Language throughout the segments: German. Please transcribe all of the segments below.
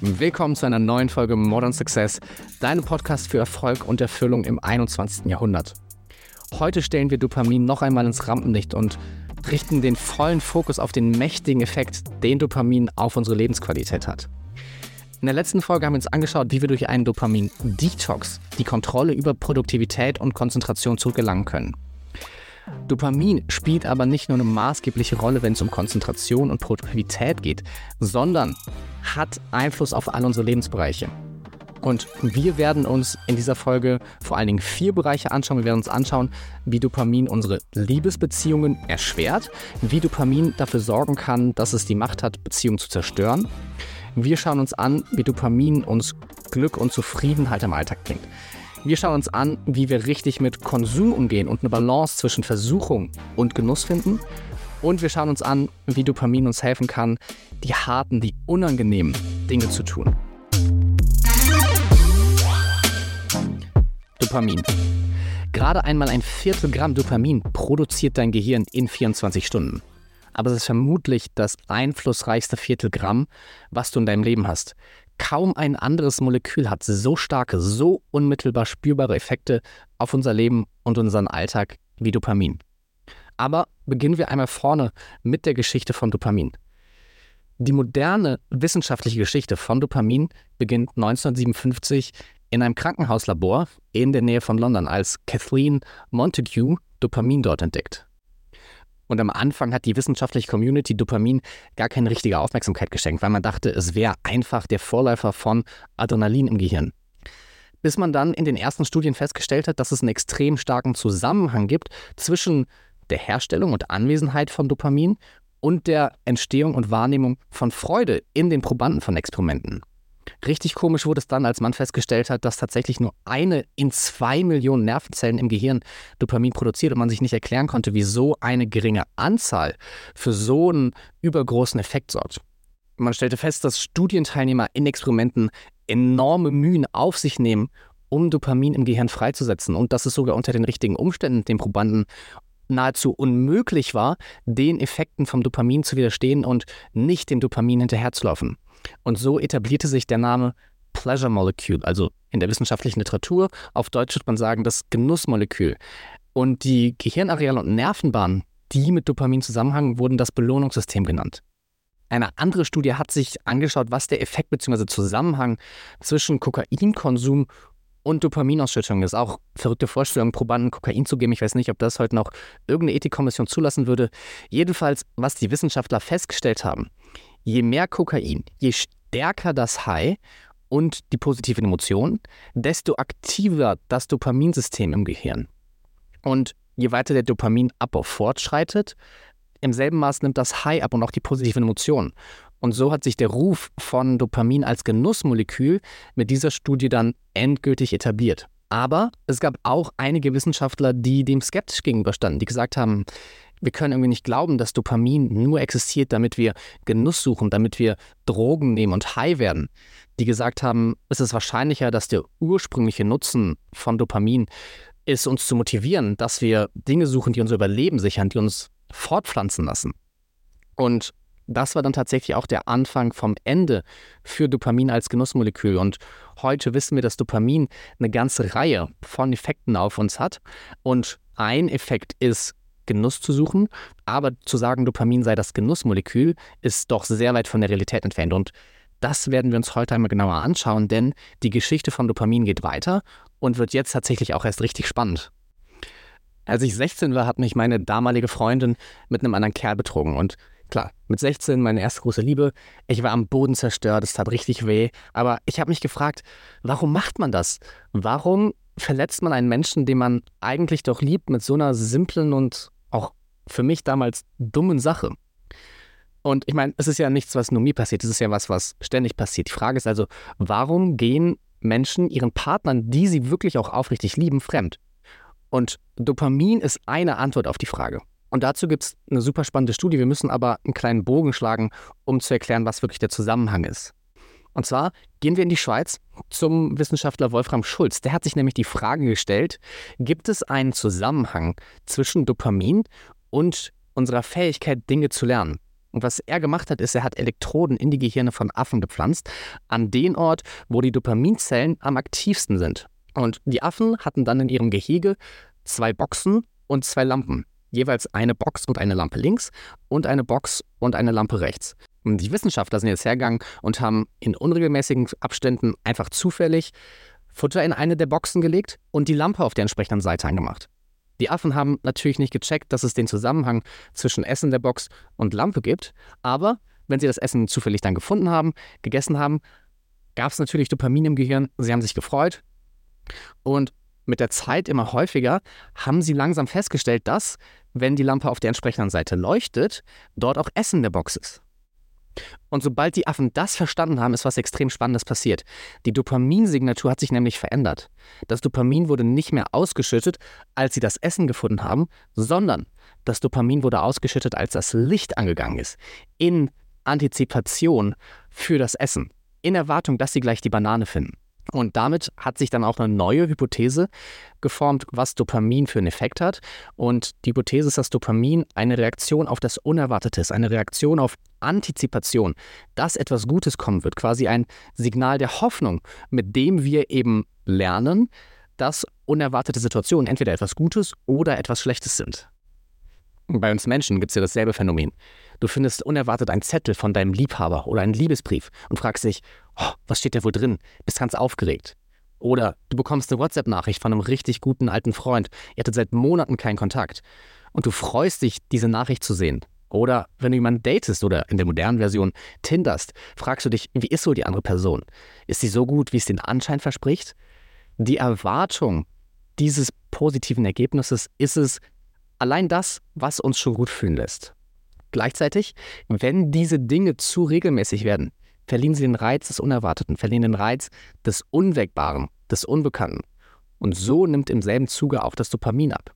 Willkommen zu einer neuen Folge Modern Success, deinem Podcast für Erfolg und Erfüllung im 21. Jahrhundert. Heute stellen wir Dopamin noch einmal ins Rampenlicht und richten den vollen Fokus auf den mächtigen Effekt, den Dopamin auf unsere Lebensqualität hat. In der letzten Folge haben wir uns angeschaut, wie wir durch einen Dopamin-Detox die Kontrolle über Produktivität und Konzentration zurückgelangen können. Dopamin spielt aber nicht nur eine maßgebliche Rolle, wenn es um Konzentration und Produktivität geht, sondern hat Einfluss auf all unsere Lebensbereiche. Und wir werden uns in dieser Folge vor allen Dingen vier Bereiche anschauen. Wir werden uns anschauen, wie Dopamin unsere Liebesbeziehungen erschwert, wie Dopamin dafür sorgen kann, dass es die Macht hat, Beziehungen zu zerstören, wir schauen uns an, wie Dopamin uns Glück und Zufriedenheit im Alltag bringt. Wir schauen uns an, wie wir richtig mit Konsum umgehen und eine Balance zwischen Versuchung und Genuss finden. Und wir schauen uns an, wie Dopamin uns helfen kann, die harten, die unangenehmen Dinge zu tun. Dopamin. Gerade einmal ein Viertel Gramm Dopamin produziert dein Gehirn in 24 Stunden aber es ist vermutlich das einflussreichste Viertelgramm, was du in deinem Leben hast. Kaum ein anderes Molekül hat so starke, so unmittelbar spürbare Effekte auf unser Leben und unseren Alltag wie Dopamin. Aber beginnen wir einmal vorne mit der Geschichte von Dopamin. Die moderne wissenschaftliche Geschichte von Dopamin beginnt 1957 in einem Krankenhauslabor in der Nähe von London, als Kathleen Montague Dopamin dort entdeckt. Und am Anfang hat die wissenschaftliche Community Dopamin gar keine richtige Aufmerksamkeit geschenkt, weil man dachte, es wäre einfach der Vorläufer von Adrenalin im Gehirn. Bis man dann in den ersten Studien festgestellt hat, dass es einen extrem starken Zusammenhang gibt zwischen der Herstellung und Anwesenheit von Dopamin und der Entstehung und Wahrnehmung von Freude in den Probanden von Experimenten. Richtig komisch wurde es dann, als man festgestellt hat, dass tatsächlich nur eine in zwei Millionen Nervenzellen im Gehirn Dopamin produziert und man sich nicht erklären konnte, wieso eine geringe Anzahl für so einen übergroßen Effekt sorgt. Man stellte fest, dass Studienteilnehmer in Experimenten enorme Mühen auf sich nehmen, um Dopamin im Gehirn freizusetzen und dass es sogar unter den richtigen Umständen den Probanden nahezu unmöglich war, den Effekten vom Dopamin zu widerstehen und nicht dem Dopamin hinterherzulaufen. Und so etablierte sich der Name Pleasure Molecule, also in der wissenschaftlichen Literatur. Auf Deutsch würde man sagen, das Genussmolekül. Und die Gehirnareale und Nervenbahnen, die mit Dopamin zusammenhängen, wurden das Belohnungssystem genannt. Eine andere Studie hat sich angeschaut, was der Effekt bzw. Zusammenhang zwischen Kokainkonsum und Dopaminausschüttung ist. Auch verrückte Vorstellung, Probanden Kokain zu geben. Ich weiß nicht, ob das heute noch irgendeine Ethikkommission zulassen würde. Jedenfalls, was die Wissenschaftler festgestellt haben, je mehr Kokain, je stärker das High und die positiven Emotionen, desto aktiver das Dopaminsystem im Gehirn. Und je weiter der Dopaminabbau fortschreitet, im selben Maß nimmt das High ab und auch die positiven Emotionen. Und so hat sich der Ruf von Dopamin als Genussmolekül mit dieser Studie dann endgültig etabliert. Aber es gab auch einige Wissenschaftler, die dem skeptisch gegenüberstanden, die gesagt haben, wir können irgendwie nicht glauben, dass Dopamin nur existiert, damit wir Genuss suchen, damit wir Drogen nehmen und high werden. Die gesagt haben, es ist wahrscheinlicher, dass der ursprüngliche Nutzen von Dopamin ist, uns zu motivieren, dass wir Dinge suchen, die unser Überleben sichern, die uns fortpflanzen lassen. Und das war dann tatsächlich auch der Anfang vom Ende für Dopamin als Genussmolekül. Und heute wissen wir, dass Dopamin eine ganze Reihe von Effekten auf uns hat. Und ein Effekt ist Genuss zu suchen. Aber zu sagen, Dopamin sei das Genussmolekül, ist doch sehr weit von der Realität entfernt. Und das werden wir uns heute einmal genauer anschauen, denn die Geschichte von Dopamin geht weiter und wird jetzt tatsächlich auch erst richtig spannend. Als ich 16 war, hat mich meine damalige Freundin mit einem anderen Kerl betrogen. Und klar, mit 16 meine erste große Liebe. Ich war am Boden zerstört, es tat richtig weh. Aber ich habe mich gefragt, warum macht man das? Warum verletzt man einen Menschen, den man eigentlich doch liebt, mit so einer simplen und auch für mich damals dummen Sache. Und ich meine, es ist ja nichts, was nur mir passiert, es ist ja was, was ständig passiert. Die Frage ist also, warum gehen Menschen ihren Partnern, die sie wirklich auch aufrichtig lieben, fremd? Und Dopamin ist eine Antwort auf die Frage. Und dazu gibt es eine super spannende Studie. Wir müssen aber einen kleinen Bogen schlagen, um zu erklären, was wirklich der Zusammenhang ist. Und zwar gehen wir in die Schweiz zum Wissenschaftler Wolfram Schulz. Der hat sich nämlich die Frage gestellt, gibt es einen Zusammenhang zwischen Dopamin und unserer Fähigkeit, Dinge zu lernen? Und was er gemacht hat, ist, er hat Elektroden in die Gehirne von Affen gepflanzt, an den Ort, wo die Dopaminzellen am aktivsten sind. Und die Affen hatten dann in ihrem Gehege zwei Boxen und zwei Lampen. Jeweils eine Box und eine Lampe links und eine Box und eine Lampe rechts. Und die Wissenschaftler sind jetzt hergegangen und haben in unregelmäßigen Abständen einfach zufällig Futter in eine der Boxen gelegt und die Lampe auf der entsprechenden Seite angemacht. Die Affen haben natürlich nicht gecheckt, dass es den Zusammenhang zwischen Essen der Box und Lampe gibt, aber wenn sie das Essen zufällig dann gefunden haben, gegessen haben, gab es natürlich Dopamin im Gehirn, sie haben sich gefreut und mit der Zeit immer häufiger haben sie langsam festgestellt, dass, wenn die Lampe auf der entsprechenden Seite leuchtet, dort auch Essen in der Box ist. Und sobald die Affen das verstanden haben, ist was extrem Spannendes passiert. Die Dopaminsignatur hat sich nämlich verändert. Das Dopamin wurde nicht mehr ausgeschüttet, als sie das Essen gefunden haben, sondern das Dopamin wurde ausgeschüttet, als das Licht angegangen ist. In Antizipation für das Essen. In Erwartung, dass sie gleich die Banane finden. Und damit hat sich dann auch eine neue Hypothese geformt, was Dopamin für einen Effekt hat. Und die Hypothese ist, dass Dopamin eine Reaktion auf das Unerwartete ist, eine Reaktion auf Antizipation, dass etwas Gutes kommen wird, quasi ein Signal der Hoffnung, mit dem wir eben lernen, dass unerwartete Situationen entweder etwas Gutes oder etwas Schlechtes sind. Bei uns Menschen gibt es ja dasselbe Phänomen. Du findest unerwartet einen Zettel von deinem Liebhaber oder einen Liebesbrief und fragst dich, oh, was steht da wohl drin? Bist ganz aufgeregt. Oder du bekommst eine WhatsApp-Nachricht von einem richtig guten alten Freund. Ihr hattet seit Monaten keinen Kontakt. Und du freust dich, diese Nachricht zu sehen. Oder wenn du jemanden datest oder in der modernen Version tinderst, fragst du dich, wie ist so die andere Person? Ist sie so gut, wie es den Anschein verspricht? Die Erwartung dieses positiven Ergebnisses ist es allein das, was uns schon gut fühlen lässt. Gleichzeitig, wenn diese Dinge zu regelmäßig werden, verlieren sie den Reiz des Unerwarteten, verlieren den Reiz des Unwägbaren, des Unbekannten. Und so nimmt im selben Zuge auch das Dopamin ab.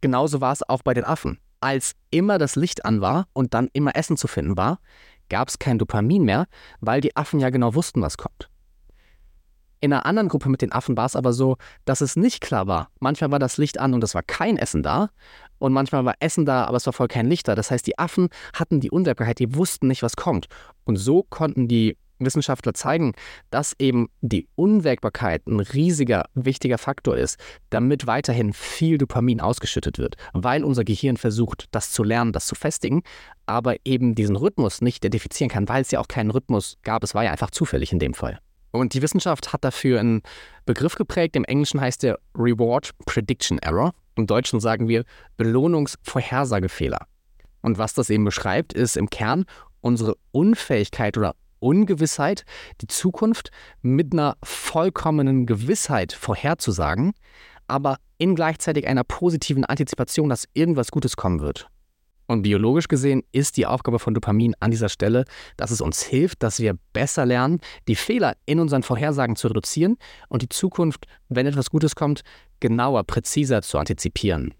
Genauso war es auch bei den Affen. Als immer das Licht an war und dann immer Essen zu finden war, gab es kein Dopamin mehr, weil die Affen ja genau wussten, was kommt. In einer anderen Gruppe mit den Affen war es aber so, dass es nicht klar war. Manchmal war das Licht an und es war kein Essen da. Und manchmal war Essen da, aber es war voll kein Licht da. Das heißt, die Affen hatten die Unwägbarkeit, die wussten nicht, was kommt. Und so konnten die Wissenschaftler zeigen, dass eben die Unwägbarkeit ein riesiger, wichtiger Faktor ist, damit weiterhin viel Dopamin ausgeschüttet wird, weil unser Gehirn versucht, das zu lernen, das zu festigen, aber eben diesen Rhythmus nicht identifizieren kann, weil es ja auch keinen Rhythmus gab. Es war ja einfach zufällig in dem Fall. Und die Wissenschaft hat dafür einen Begriff geprägt. Im Englischen heißt der Reward Prediction Error. Im Deutschen sagen wir Belohnungsvorhersagefehler. Und was das eben beschreibt, ist im Kern unsere Unfähigkeit oder Ungewissheit, die Zukunft mit einer vollkommenen Gewissheit vorherzusagen, aber in gleichzeitig einer positiven Antizipation, dass irgendwas Gutes kommen wird. Und biologisch gesehen ist die Aufgabe von Dopamin an dieser Stelle, dass es uns hilft, dass wir besser lernen, die Fehler in unseren Vorhersagen zu reduzieren und die Zukunft, wenn etwas Gutes kommt, genauer, präziser zu antizipieren.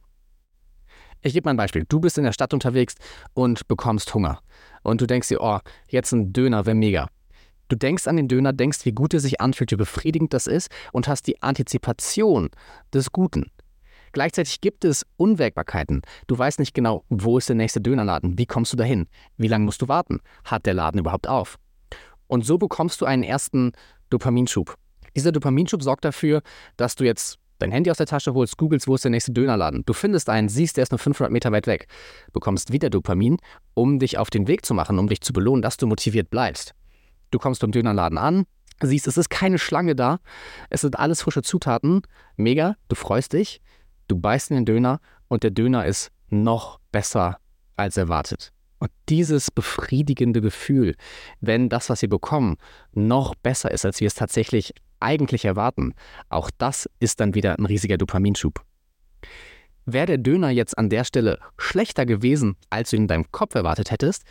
Ich gebe mal ein Beispiel. Du bist in der Stadt unterwegs und bekommst Hunger. Und du denkst dir, oh, jetzt ein Döner wäre mega. Du denkst an den Döner, denkst, wie gut er sich anfühlt, wie befriedigend das ist und hast die Antizipation des Guten. Gleichzeitig gibt es Unwägbarkeiten. Du weißt nicht genau, wo ist der nächste Dönerladen, wie kommst du dahin, wie lange musst du warten, hat der Laden überhaupt auf. Und so bekommst du einen ersten Dopaminschub. Dieser Dopaminschub sorgt dafür, dass du jetzt dein Handy aus der Tasche holst, googelst, wo ist der nächste Dönerladen. Du findest einen, siehst, der ist nur 500 Meter weit weg, bekommst wieder Dopamin, um dich auf den Weg zu machen, um dich zu belohnen, dass du motiviert bleibst. Du kommst beim Dönerladen an, siehst, es ist keine Schlange da, es sind alles frische Zutaten, mega, du freust dich, Du beißt in den Döner und der Döner ist noch besser als erwartet. Und dieses befriedigende Gefühl, wenn das, was wir bekommen, noch besser ist, als wir es tatsächlich eigentlich erwarten, auch das ist dann wieder ein riesiger Dopaminschub. Wäre der Döner jetzt an der Stelle schlechter gewesen, als du in deinem Kopf erwartet hättest,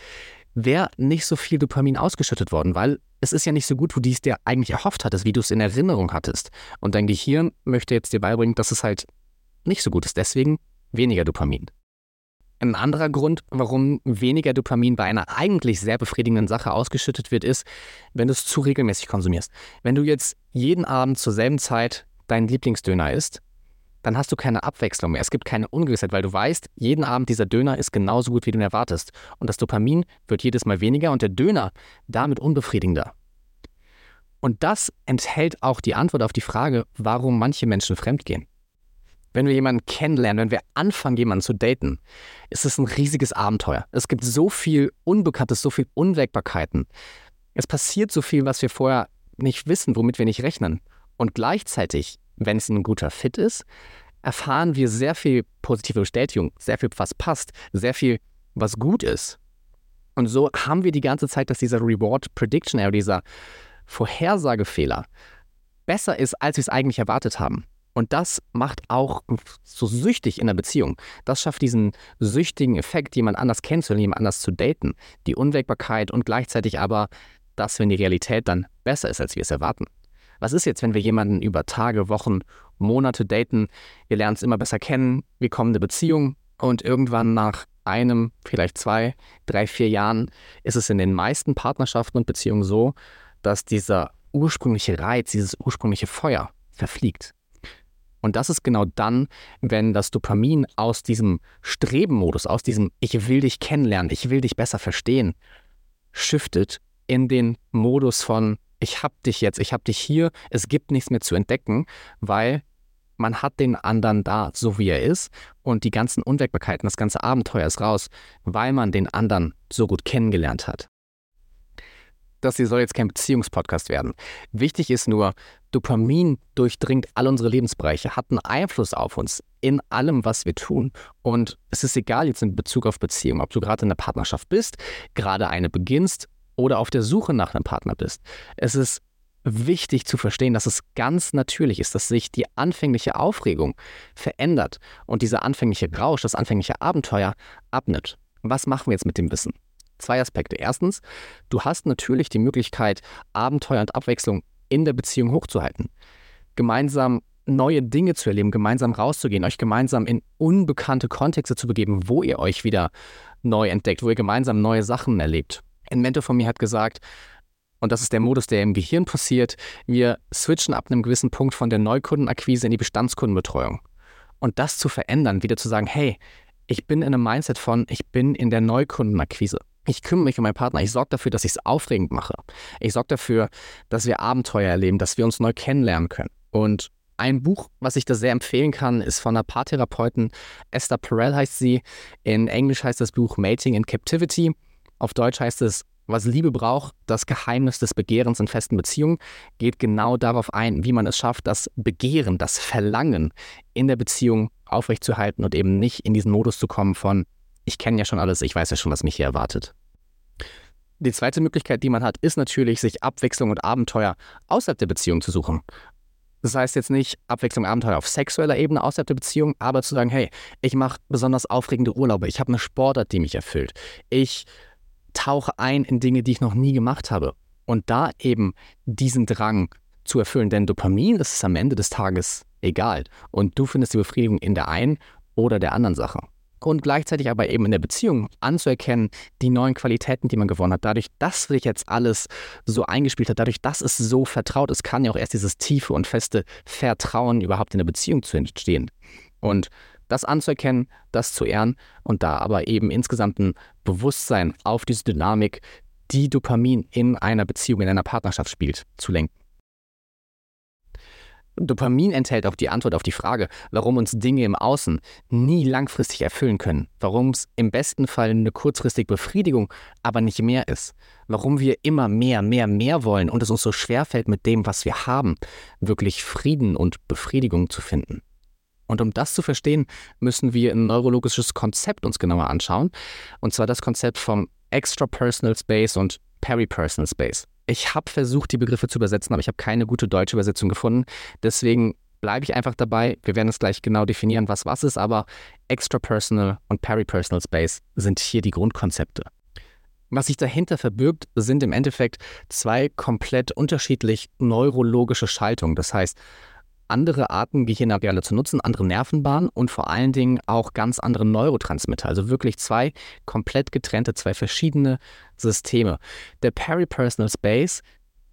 wäre nicht so viel Dopamin ausgeschüttet worden, weil es ist ja nicht so gut, wie du es dir eigentlich erhofft hattest, wie du es in Erinnerung hattest. Und dein Gehirn möchte jetzt dir beibringen, dass es halt nicht so gut ist. Deswegen weniger Dopamin. Ein anderer Grund, warum weniger Dopamin bei einer eigentlich sehr befriedigenden Sache ausgeschüttet wird, ist, wenn du es zu regelmäßig konsumierst. Wenn du jetzt jeden Abend zur selben Zeit deinen Lieblingsdöner isst, dann hast du keine Abwechslung mehr. Es gibt keine Ungewissheit, weil du weißt, jeden Abend dieser Döner ist genauso gut, wie du ihn erwartest. Und das Dopamin wird jedes Mal weniger und der Döner damit unbefriedigender. Und das enthält auch die Antwort auf die Frage, warum manche Menschen fremdgehen. Wenn wir jemanden kennenlernen, wenn wir anfangen, jemanden zu daten, ist es ein riesiges Abenteuer. Es gibt so viel Unbekanntes, so viel Unwägbarkeiten. Es passiert so viel, was wir vorher nicht wissen, womit wir nicht rechnen. Und gleichzeitig, wenn es ein guter Fit ist, erfahren wir sehr viel positive Bestätigung, sehr viel, was passt, sehr viel, was gut ist. Und so haben wir die ganze Zeit, dass dieser Reward Prediction dieser Vorhersagefehler besser ist, als wir es eigentlich erwartet haben. Und das macht auch so süchtig in der Beziehung. Das schafft diesen süchtigen Effekt, jemand anders kennenzulernen, jemand anders zu daten. Die Unwägbarkeit und gleichzeitig aber das, wenn die Realität dann besser ist, als wir es erwarten. Was ist jetzt, wenn wir jemanden über Tage, Wochen, Monate daten? Wir lernen es immer besser kennen, wir kommen in eine Beziehung und irgendwann nach einem, vielleicht zwei, drei, vier Jahren ist es in den meisten Partnerschaften und Beziehungen so, dass dieser ursprüngliche Reiz, dieses ursprüngliche Feuer verfliegt. Und das ist genau dann, wenn das Dopamin aus diesem Strebenmodus, aus diesem Ich will dich kennenlernen, ich will dich besser verstehen, shiftet in den Modus von Ich hab dich jetzt, ich hab dich hier, es gibt nichts mehr zu entdecken, weil man hat den anderen da, so wie er ist. Und die ganzen Unwägbarkeiten, das ganze Abenteuer ist raus, weil man den anderen so gut kennengelernt hat das hier soll jetzt kein Beziehungspodcast werden. Wichtig ist nur, Dopamin durchdringt all unsere Lebensbereiche, hat einen Einfluss auf uns in allem, was wir tun. Und es ist egal jetzt in Bezug auf Beziehung, ob du gerade in einer Partnerschaft bist, gerade eine beginnst oder auf der Suche nach einem Partner bist. Es ist wichtig zu verstehen, dass es ganz natürlich ist, dass sich die anfängliche Aufregung verändert und dieser anfängliche Rausch, das anfängliche Abenteuer abnimmt. Was machen wir jetzt mit dem Wissen? Zwei Aspekte. Erstens, du hast natürlich die Möglichkeit, Abenteuer und Abwechslung in der Beziehung hochzuhalten. Gemeinsam neue Dinge zu erleben, gemeinsam rauszugehen, euch gemeinsam in unbekannte Kontexte zu begeben, wo ihr euch wieder neu entdeckt, wo ihr gemeinsam neue Sachen erlebt. Ein Mentor von mir hat gesagt, und das ist der Modus, der im Gehirn passiert, wir switchen ab einem gewissen Punkt von der Neukundenakquise in die Bestandskundenbetreuung. Und das zu verändern, wieder zu sagen, hey, ich bin in einem Mindset von, ich bin in der Neukundenakquise. Ich kümmere mich um meinen Partner. Ich sorge dafür, dass ich es aufregend mache. Ich sorge dafür, dass wir Abenteuer erleben, dass wir uns neu kennenlernen können. Und ein Buch, was ich da sehr empfehlen kann, ist von einer Paartherapeutin. Esther Perel heißt sie. In Englisch heißt das Buch Mating in Captivity. Auf Deutsch heißt es was Liebe braucht, das Geheimnis des Begehrens in festen Beziehungen, geht genau darauf ein, wie man es schafft, das Begehren, das Verlangen in der Beziehung aufrechtzuerhalten und eben nicht in diesen Modus zu kommen von, ich kenne ja schon alles, ich weiß ja schon, was mich hier erwartet. Die zweite Möglichkeit, die man hat, ist natürlich, sich Abwechslung und Abenteuer außerhalb der Beziehung zu suchen. Das heißt jetzt nicht Abwechslung, Abenteuer auf sexueller Ebene außerhalb der Beziehung, aber zu sagen, hey, ich mache besonders aufregende Urlaube, ich habe eine Sportart, die mich erfüllt, ich tauche ein in Dinge, die ich noch nie gemacht habe. Und da eben diesen Drang zu erfüllen, denn Dopamin ist es am Ende des Tages egal. Und du findest die Befriedigung in der einen oder der anderen Sache und gleichzeitig aber eben in der Beziehung anzuerkennen, die neuen Qualitäten, die man gewonnen hat. Dadurch, dass sich jetzt alles so eingespielt hat, dadurch, dass es so vertraut ist, kann ja auch erst dieses tiefe und feste Vertrauen überhaupt in der Beziehung zu entstehen. Und das anzuerkennen, das zu ehren und da aber eben insgesamt ein Bewusstsein auf diese Dynamik, die Dopamin in einer Beziehung, in einer Partnerschaft spielt, zu lenken. Dopamin enthält auch die Antwort auf die Frage, warum uns Dinge im Außen nie langfristig erfüllen können, warum es im besten Fall eine kurzfristige Befriedigung, aber nicht mehr ist, warum wir immer mehr, mehr, mehr wollen und es uns so schwer fällt, mit dem, was wir haben, wirklich Frieden und Befriedigung zu finden. Und um das zu verstehen, müssen wir ein neurologisches Konzept uns genauer anschauen, und zwar das Konzept vom Extrapersonal Space und Peripersonal Space. Ich habe versucht, die Begriffe zu übersetzen, aber ich habe keine gute deutsche Übersetzung gefunden. Deswegen bleibe ich einfach dabei. Wir werden es gleich genau definieren, was was ist, aber Extrapersonal und Peripersonal Space sind hier die Grundkonzepte. Was sich dahinter verbirgt, sind im Endeffekt zwei komplett unterschiedlich neurologische Schaltungen. Das heißt, andere Arten Gehirnareale zu nutzen, andere Nervenbahnen und vor allen Dingen auch ganz andere Neurotransmitter. Also wirklich zwei komplett getrennte, zwei verschiedene Systeme. Der Peripersonal Space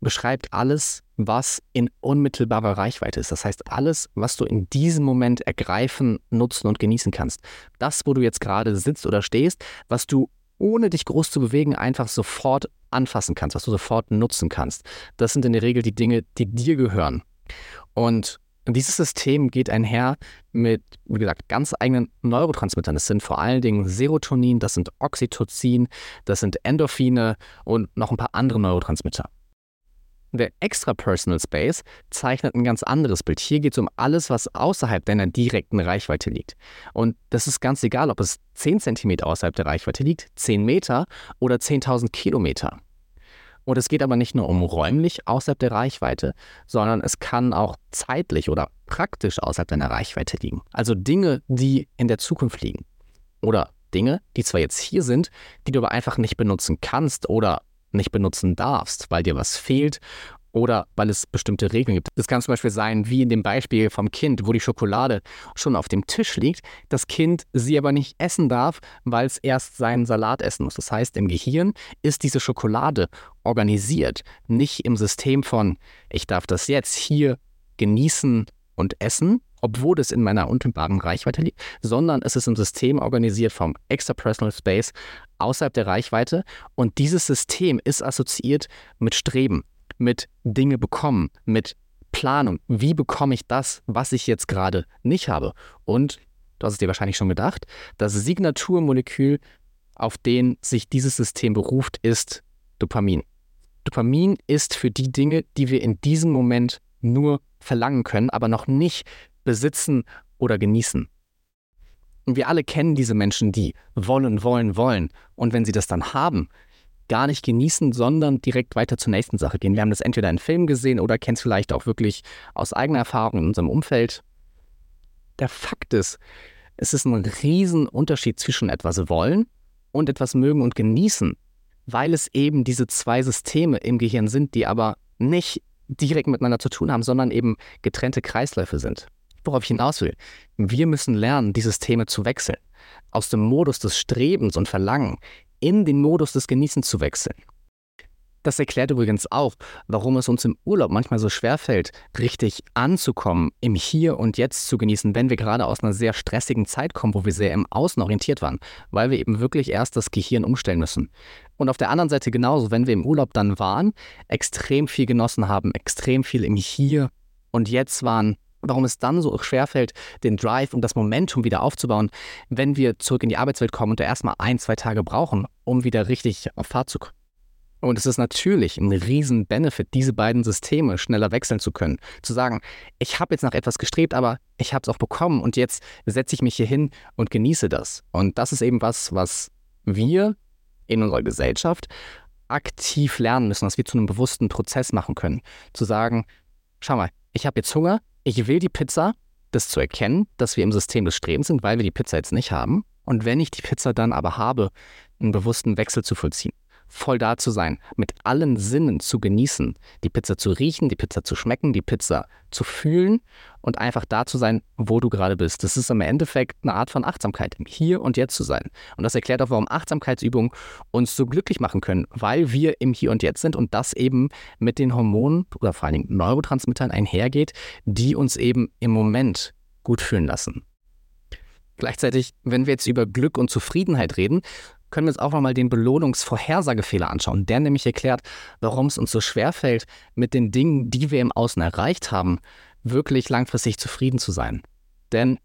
beschreibt alles, was in unmittelbarer Reichweite ist. Das heißt, alles, was du in diesem Moment ergreifen, nutzen und genießen kannst. Das, wo du jetzt gerade sitzt oder stehst, was du ohne dich groß zu bewegen einfach sofort anfassen kannst, was du sofort nutzen kannst. Das sind in der Regel die Dinge, die dir gehören. Und dieses System geht einher mit, wie gesagt, ganz eigenen Neurotransmittern. Das sind vor allen Dingen Serotonin, das sind Oxytocin, das sind Endorphine und noch ein paar andere Neurotransmitter. Der Extra-Personal Space zeichnet ein ganz anderes Bild. Hier geht es um alles, was außerhalb deiner direkten Reichweite liegt. Und das ist ganz egal, ob es 10 cm außerhalb der Reichweite liegt, 10 Meter oder 10.000 Kilometer. Und es geht aber nicht nur um räumlich außerhalb der Reichweite, sondern es kann auch zeitlich oder praktisch außerhalb deiner Reichweite liegen. Also Dinge, die in der Zukunft liegen. Oder Dinge, die zwar jetzt hier sind, die du aber einfach nicht benutzen kannst oder nicht benutzen darfst, weil dir was fehlt oder weil es bestimmte Regeln gibt. Das kann zum Beispiel sein, wie in dem Beispiel vom Kind, wo die Schokolade schon auf dem Tisch liegt, das Kind sie aber nicht essen darf, weil es erst seinen Salat essen muss. Das heißt, im Gehirn ist diese Schokolade organisiert, nicht im System von, ich darf das jetzt hier genießen und essen, obwohl es in meiner unmittelbaren Reichweite liegt, sondern es ist im System organisiert vom Extrapersonal Space außerhalb der Reichweite und dieses System ist assoziiert mit Streben, mit Dinge bekommen, mit Planung. Wie bekomme ich das, was ich jetzt gerade nicht habe? Und, du hast es dir wahrscheinlich schon gedacht, das Signaturmolekül, auf den sich dieses System beruft, ist Dopamin. Dopamin ist für die Dinge, die wir in diesem Moment nur verlangen können, aber noch nicht besitzen oder genießen. Und wir alle kennen diese Menschen, die wollen, wollen, wollen. Und wenn sie das dann haben, gar nicht genießen, sondern direkt weiter zur nächsten Sache gehen. Wir haben das entweder in Filmen gesehen oder kennen es vielleicht auch wirklich aus eigener Erfahrung in unserem Umfeld. Der Fakt ist, es ist ein Riesenunterschied zwischen etwas wollen und etwas mögen und genießen, weil es eben diese zwei Systeme im Gehirn sind, die aber nicht direkt miteinander zu tun haben, sondern eben getrennte Kreisläufe sind worauf ich hinaus will. Wir müssen lernen, die Systeme zu wechseln. Aus dem Modus des Strebens und Verlangen in den Modus des Genießens zu wechseln. Das erklärt übrigens auch, warum es uns im Urlaub manchmal so schwer fällt, richtig anzukommen, im Hier und Jetzt zu genießen, wenn wir gerade aus einer sehr stressigen Zeit kommen, wo wir sehr im Außen orientiert waren, weil wir eben wirklich erst das Gehirn umstellen müssen. Und auf der anderen Seite genauso, wenn wir im Urlaub dann waren, extrem viel genossen haben, extrem viel im Hier und Jetzt waren, warum es dann so schwerfällt, den Drive und das Momentum wieder aufzubauen, wenn wir zurück in die Arbeitswelt kommen und da erstmal ein, zwei Tage brauchen, um wieder richtig auf Fahrt zu kommen. Und es ist natürlich ein riesen Benefit, diese beiden Systeme schneller wechseln zu können. Zu sagen, ich habe jetzt nach etwas gestrebt, aber ich habe es auch bekommen und jetzt setze ich mich hier hin und genieße das. Und das ist eben was, was wir in unserer Gesellschaft aktiv lernen müssen, was wir zu einem bewussten Prozess machen können. Zu sagen, schau mal, ich habe jetzt Hunger, ich will die Pizza, das zu erkennen, dass wir im System des Strebens sind, weil wir die Pizza jetzt nicht haben. Und wenn ich die Pizza dann aber habe, einen bewussten Wechsel zu vollziehen voll da zu sein, mit allen Sinnen zu genießen, die Pizza zu riechen, die Pizza zu schmecken, die Pizza zu fühlen und einfach da zu sein, wo du gerade bist. Das ist im Endeffekt eine Art von Achtsamkeit, im Hier und Jetzt zu sein. Und das erklärt auch, warum Achtsamkeitsübungen uns so glücklich machen können, weil wir im Hier und Jetzt sind und das eben mit den Hormonen oder vor allen Dingen Neurotransmittern einhergeht, die uns eben im Moment gut fühlen lassen. Gleichzeitig, wenn wir jetzt über Glück und Zufriedenheit reden, können wir uns auch nochmal den Belohnungsvorhersagefehler anschauen. Der nämlich erklärt, warum es uns so schwer fällt, mit den Dingen, die wir im Außen erreicht haben, wirklich langfristig zufrieden zu sein. Denn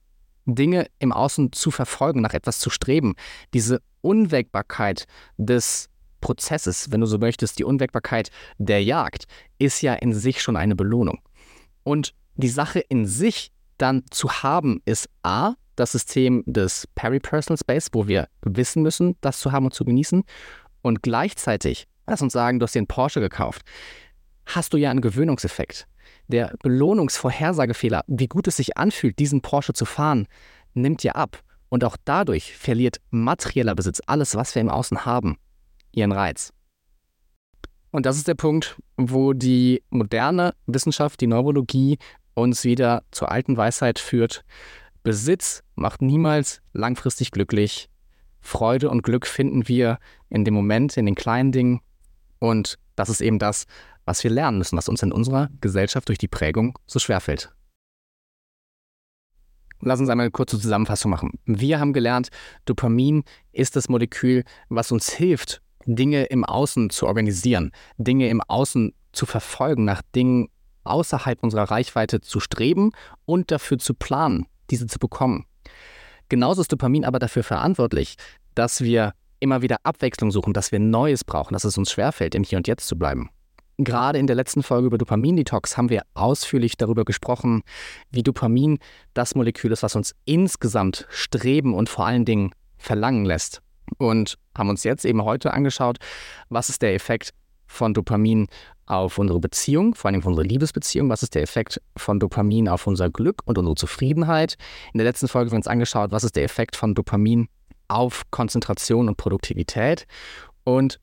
Dinge im Außen zu verfolgen, nach etwas zu streben, diese Unwägbarkeit des Prozesses, wenn du so möchtest, die Unwägbarkeit der Jagd, ist ja in sich schon eine Belohnung. Und die Sache in sich dann zu haben, ist A, das System des Peripersonal Space, wo wir wissen müssen, das zu haben und zu genießen. Und gleichzeitig, lass uns sagen, du hast dir einen Porsche gekauft, hast du ja einen Gewöhnungseffekt. Der Belohnungsvorhersagefehler, wie gut es sich anfühlt, diesen Porsche zu fahren, nimmt ja ab. Und auch dadurch verliert materieller Besitz, alles, was wir im Außen haben, ihren Reiz. Und das ist der Punkt, wo die moderne Wissenschaft, die Neurologie uns wieder zur alten Weisheit führt, Besitz macht niemals langfristig glücklich. Freude und Glück finden wir in dem Moment, in den kleinen Dingen Und das ist eben das, was wir lernen müssen, was uns in unserer Gesellschaft durch die Prägung so schwerfällt. Lass uns einmal eine kurze Zusammenfassung machen. Wir haben gelernt, Dopamin ist das Molekül, was uns hilft, Dinge im Außen zu organisieren, Dinge im Außen zu verfolgen, nach Dingen außerhalb unserer Reichweite zu streben und dafür zu planen, diese zu bekommen. Genauso ist Dopamin aber dafür verantwortlich, dass wir immer wieder Abwechslung suchen, dass wir Neues brauchen, dass es uns schwerfällt, im Hier und Jetzt zu bleiben. Gerade in der letzten Folge über Dopamin-Detox haben wir ausführlich darüber gesprochen, wie Dopamin das Molekül ist, was uns insgesamt streben und vor allen Dingen verlangen lässt. Und haben uns jetzt eben heute angeschaut, was ist der Effekt von Dopamin auf unsere Beziehung, vor allem auf unsere Liebesbeziehung, was ist der Effekt von Dopamin auf unser Glück und unsere Zufriedenheit. In der letzten Folge haben wir uns angeschaut, was ist der Effekt von Dopamin auf Konzentration und Produktivität. Und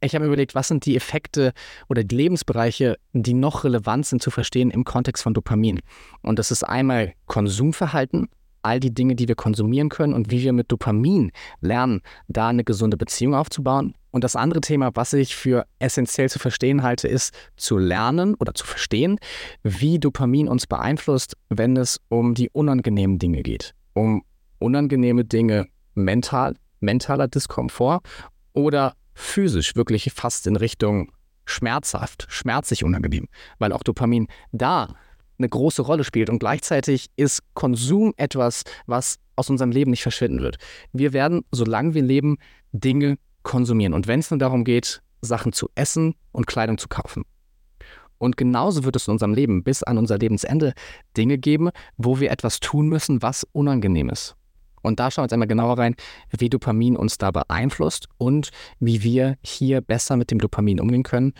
ich habe mir überlegt, was sind die Effekte oder die Lebensbereiche, die noch relevant sind zu verstehen im Kontext von Dopamin. Und das ist einmal Konsumverhalten, all die Dinge, die wir konsumieren können und wie wir mit Dopamin lernen, da eine gesunde Beziehung aufzubauen. Und das andere Thema, was ich für essentiell zu verstehen halte, ist zu lernen oder zu verstehen, wie Dopamin uns beeinflusst, wenn es um die unangenehmen Dinge geht. Um unangenehme Dinge mental, mentaler Diskomfort oder physisch wirklich fast in Richtung schmerzhaft, schmerzlich unangenehm, weil auch Dopamin da eine große Rolle spielt und gleichzeitig ist Konsum etwas, was aus unserem Leben nicht verschwinden wird. Wir werden, solange wir leben, Dinge konsumieren und wenn es nur darum geht, Sachen zu essen und Kleidung zu kaufen. Und genauso wird es in unserem Leben bis an unser Lebensende Dinge geben, wo wir etwas tun müssen, was unangenehm ist. Und da schauen wir jetzt einmal genauer rein, wie Dopamin uns da beeinflusst und wie wir hier besser mit dem Dopamin umgehen können,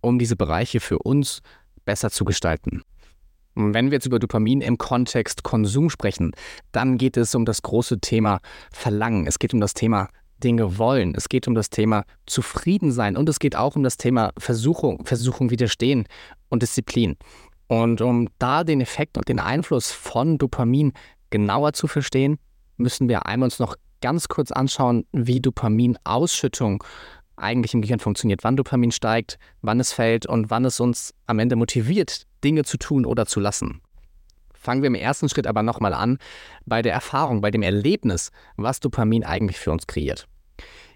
um diese Bereiche für uns besser zu gestalten. Wenn wir jetzt über Dopamin im Kontext Konsum sprechen, dann geht es um das große Thema Verlangen. Es geht um das Thema Dinge wollen. Es geht um das Thema zufrieden sein und es geht auch um das Thema Versuchung, Versuchung widerstehen und Disziplin. Und um da den Effekt und den Einfluss von Dopamin genauer zu verstehen, müssen wir einmal uns noch ganz kurz anschauen, wie Dopaminausschüttung eigentlich im Gehirn funktioniert, wann Dopamin steigt, wann es fällt und wann es uns am Ende motiviert, Dinge zu tun oder zu lassen. Fangen wir im ersten Schritt aber nochmal an bei der Erfahrung, bei dem Erlebnis, was Dopamin eigentlich für uns kreiert.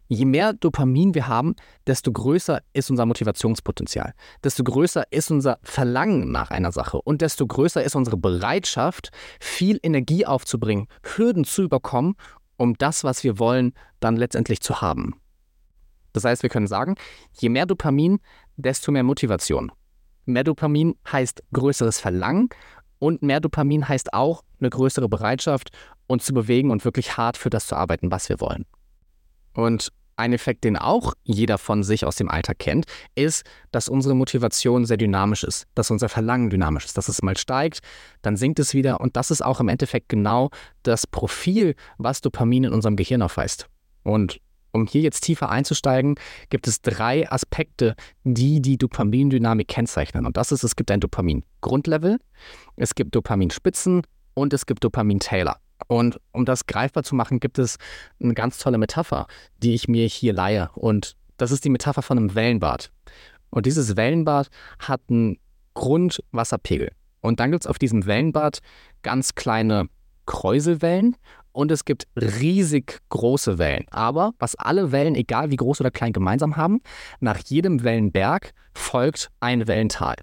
Je mehr Dopamin wir haben, desto größer ist unser Motivationspotenzial, desto größer ist unser Verlangen nach einer Sache und desto größer ist unsere Bereitschaft, viel Energie aufzubringen, Hürden zu überkommen, um das, was wir wollen, dann letztendlich zu haben. Das heißt, wir können sagen, je mehr Dopamin, desto mehr Motivation. Mehr Dopamin heißt größeres Verlangen und mehr Dopamin heißt auch eine größere Bereitschaft, uns zu bewegen und wirklich hart für das zu arbeiten, was wir wollen. Und ein Effekt, den auch jeder von sich aus dem Alltag kennt, ist, dass unsere Motivation sehr dynamisch ist, dass unser Verlangen dynamisch ist, dass es mal steigt, dann sinkt es wieder und das ist auch im Endeffekt genau das Profil, was Dopamin in unserem Gehirn aufweist. Und um hier jetzt tiefer einzusteigen, gibt es drei Aspekte, die die Dopamindynamik kennzeichnen. Und das ist, es gibt ein Dopamin-Grundlevel, es gibt Dopaminspitzen und es gibt Dopamin-Taylor. Und um das greifbar zu machen, gibt es eine ganz tolle Metapher, die ich mir hier leihe. Und das ist die Metapher von einem Wellenbad. Und dieses Wellenbad hat einen Grundwasserpegel. Und dann gibt es auf diesem Wellenbad ganz kleine Kräuselwellen und es gibt riesig große Wellen. Aber was alle Wellen, egal wie groß oder klein, gemeinsam haben, nach jedem Wellenberg folgt ein Wellental.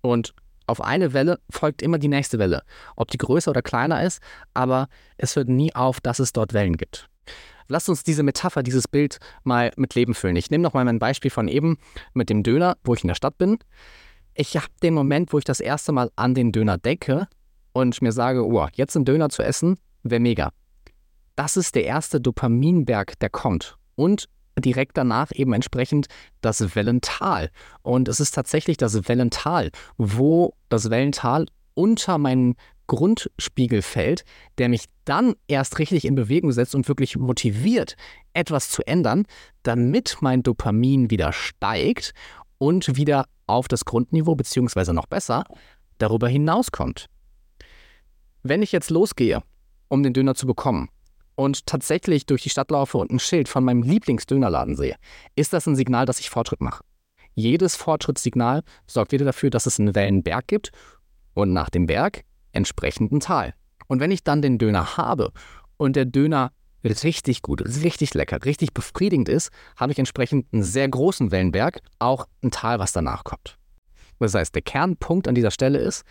Und auf eine Welle folgt immer die nächste Welle, ob die größer oder kleiner ist, aber es hört nie auf, dass es dort Wellen gibt. Lasst uns diese Metapher, dieses Bild mal mit Leben füllen. Ich nehme noch mal mein Beispiel von eben mit dem Döner, wo ich in der Stadt bin. Ich habe den Moment, wo ich das erste Mal an den Döner denke und mir sage, oh, jetzt einen Döner zu essen, wäre mega. Das ist der erste Dopaminberg, der kommt. Und direkt danach eben entsprechend das Wellental. Und es ist tatsächlich das Wellental, wo das Wellental unter meinen Grundspiegel fällt, der mich dann erst richtig in Bewegung setzt und wirklich motiviert, etwas zu ändern, damit mein Dopamin wieder steigt und wieder auf das Grundniveau, beziehungsweise noch besser, darüber hinauskommt. Wenn ich jetzt losgehe, um den Döner zu bekommen, und tatsächlich durch die Stadt laufe und ein Schild von meinem Lieblingsdönerladen sehe, ist das ein Signal, dass ich Fortschritt mache. jedes Fortschrittssignal sorgt wieder dafür, dass es einen Wellenberg gibt und nach dem Berg entsprechend ein Tal. Und wenn ich dann den Döner habe und der Döner richtig gut, richtig lecker, richtig befriedigend ist, habe ich entsprechend einen sehr großen Wellenberg, auch ein Tal, was danach kommt. Das heißt, der Kernpunkt an dieser Stelle ist,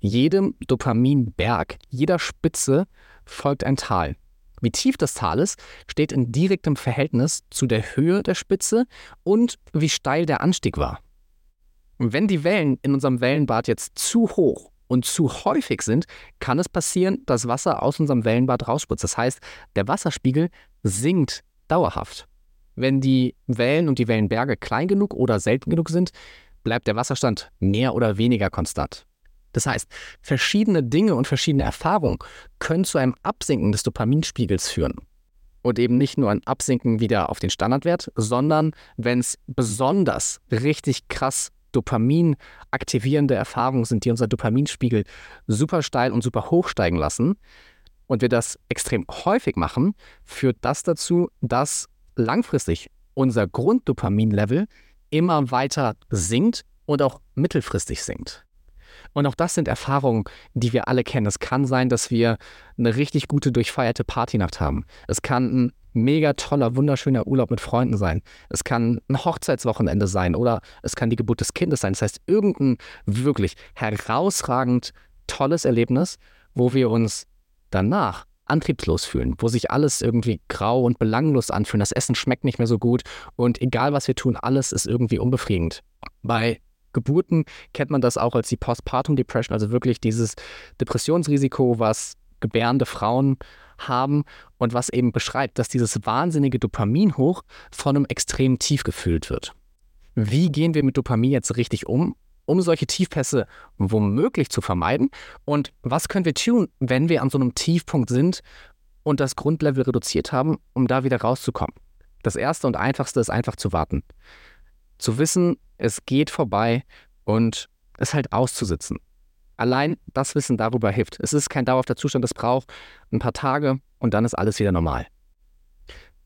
jedem Dopaminberg, jeder Spitze folgt ein Tal. Wie tief das Tal ist, steht in direktem Verhältnis zu der Höhe der Spitze und wie steil der Anstieg war. wenn die Wellen in unserem Wellenbad jetzt zu hoch und zu häufig sind, kann es passieren, dass Wasser aus unserem Wellenbad rausspritzt. Das heißt, der Wasserspiegel sinkt dauerhaft. Wenn die Wellen und die Wellenberge klein genug oder selten genug sind, bleibt der Wasserstand mehr oder weniger konstant. Das heißt, verschiedene Dinge und verschiedene Erfahrungen können zu einem Absinken des Dopaminspiegels führen. Und eben nicht nur ein Absinken wieder auf den Standardwert, sondern wenn es besonders richtig krass Dopamin aktivierende Erfahrungen sind, die unser Dopaminspiegel super steil und super hoch steigen lassen, und wir das extrem häufig machen, führt das dazu, dass langfristig unser Grunddopaminlevel immer weiter sinkt und auch mittelfristig sinkt. Und auch das sind Erfahrungen, die wir alle kennen. Es kann sein, dass wir eine richtig gute durchfeierte Partynacht haben. Es kann ein mega toller, wunderschöner Urlaub mit Freunden sein. Es kann ein Hochzeitswochenende sein oder es kann die Geburt des Kindes sein. Das heißt, irgendein wirklich herausragend tolles Erlebnis, wo wir uns danach antriebslos fühlen, wo sich alles irgendwie grau und belanglos anfühlt. Das Essen schmeckt nicht mehr so gut und egal was wir tun, alles ist irgendwie unbefriedigend. Bei Geburten kennt man das auch als die Postpartum Depression, also wirklich dieses Depressionsrisiko, was gebärende Frauen haben und was eben beschreibt, dass dieses wahnsinnige Dopamin hoch von einem extremen Tief gefüllt wird. Wie gehen wir mit Dopamin jetzt richtig um, um solche Tiefpässe womöglich zu vermeiden? Und was können wir tun, wenn wir an so einem Tiefpunkt sind und das Grundlevel reduziert haben, um da wieder rauszukommen? Das Erste und Einfachste ist einfach zu warten. Zu wissen, es geht vorbei und es halt auszusitzen. Allein das Wissen darüber hilft. Es ist kein dauerhafter Zustand, es braucht ein paar Tage und dann ist alles wieder normal.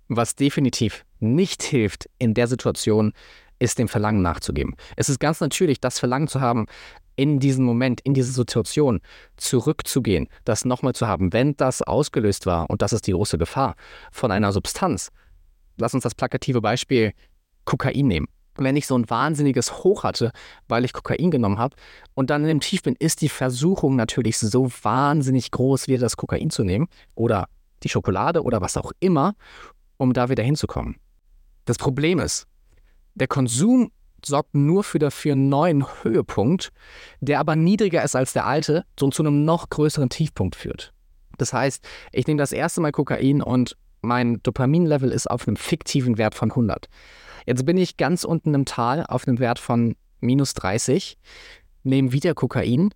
Was definitiv nicht hilft in der Situation, ist dem Verlangen nachzugeben. Es ist ganz natürlich, das Verlangen zu haben, in diesem Moment, in diese Situation zurückzugehen, das nochmal zu haben, wenn das ausgelöst war, und das ist die große Gefahr, von einer Substanz. Lass uns das plakative Beispiel Kokain nehmen wenn ich so ein wahnsinniges Hoch hatte, weil ich Kokain genommen habe und dann in dem Tief bin, ist die Versuchung natürlich so wahnsinnig groß, wieder das Kokain zu nehmen oder die Schokolade oder was auch immer, um da wieder hinzukommen. Das Problem ist, der Konsum sorgt nur für dafür einen neuen Höhepunkt, der aber niedriger ist als der alte und zu einem noch größeren Tiefpunkt führt. Das heißt, ich nehme das erste Mal Kokain und mein Dopaminlevel ist auf einem fiktiven Wert von 100. Jetzt bin ich ganz unten im Tal auf einem Wert von minus 30, nehme wieder Kokain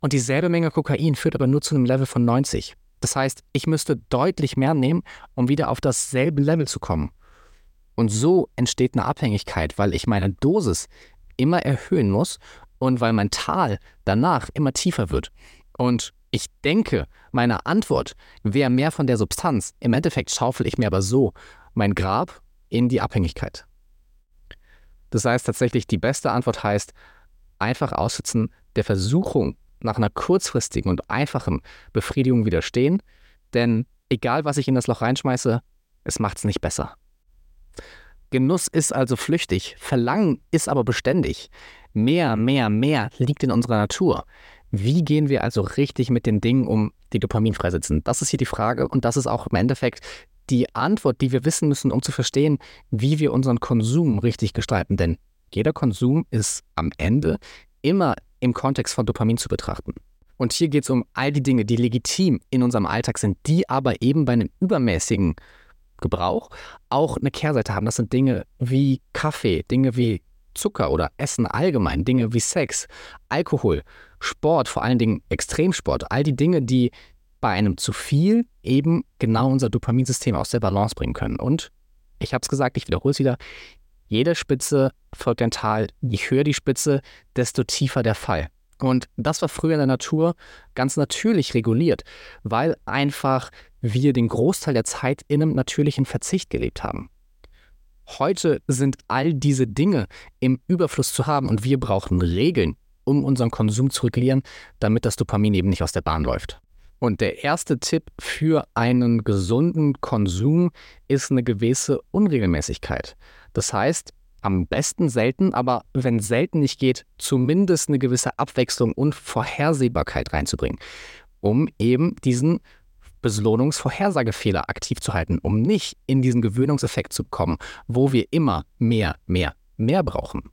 und dieselbe Menge Kokain führt aber nur zu einem Level von 90. Das heißt, ich müsste deutlich mehr nehmen, um wieder auf dasselbe Level zu kommen. Und so entsteht eine Abhängigkeit, weil ich meine Dosis immer erhöhen muss und weil mein Tal danach immer tiefer wird. Und ich denke, meine Antwort wäre mehr von der Substanz. Im Endeffekt schaufel ich mir aber so mein Grab in die Abhängigkeit. Das heißt tatsächlich, die beste Antwort heißt, einfach aussitzen, der Versuchung nach einer kurzfristigen und einfachen Befriedigung widerstehen, denn egal was ich in das Loch reinschmeiße, es macht es nicht besser. Genuss ist also flüchtig, Verlangen ist aber beständig. Mehr, mehr, mehr liegt in unserer Natur. Wie gehen wir also richtig mit den Dingen um, die Dopamin freisetzen? Das ist hier die Frage und das ist auch im Endeffekt die Antwort, die wir wissen müssen, um zu verstehen, wie wir unseren Konsum richtig gestalten. Denn jeder Konsum ist am Ende immer im Kontext von Dopamin zu betrachten. Und hier geht es um all die Dinge, die legitim in unserem Alltag sind, die aber eben bei einem übermäßigen Gebrauch auch eine Kehrseite haben. Das sind Dinge wie Kaffee, Dinge wie Zucker oder Essen allgemein, Dinge wie Sex, Alkohol, Sport, vor allen Dingen Extremsport, all die Dinge, die bei einem zu viel eben genau unser Dopaminsystem aus der Balance bringen können. Und ich habe es gesagt, ich wiederhole es wieder, jede Spitze folgt ein Tal. Je höher die Spitze, desto tiefer der Fall. Und das war früher in der Natur ganz natürlich reguliert, weil einfach wir den Großteil der Zeit in einem natürlichen Verzicht gelebt haben. Heute sind all diese Dinge im Überfluss zu haben und wir brauchen Regeln, um unseren Konsum zu regulieren, damit das Dopamin eben nicht aus der Bahn läuft. Und der erste Tipp für einen gesunden Konsum ist eine gewisse Unregelmäßigkeit. Das heißt, am besten selten, aber wenn selten nicht geht, zumindest eine gewisse Abwechslung und Vorhersehbarkeit reinzubringen, um eben diesen Belohnungsvorhersagefehler aktiv zu halten, um nicht in diesen Gewöhnungseffekt zu kommen, wo wir immer mehr, mehr, mehr brauchen.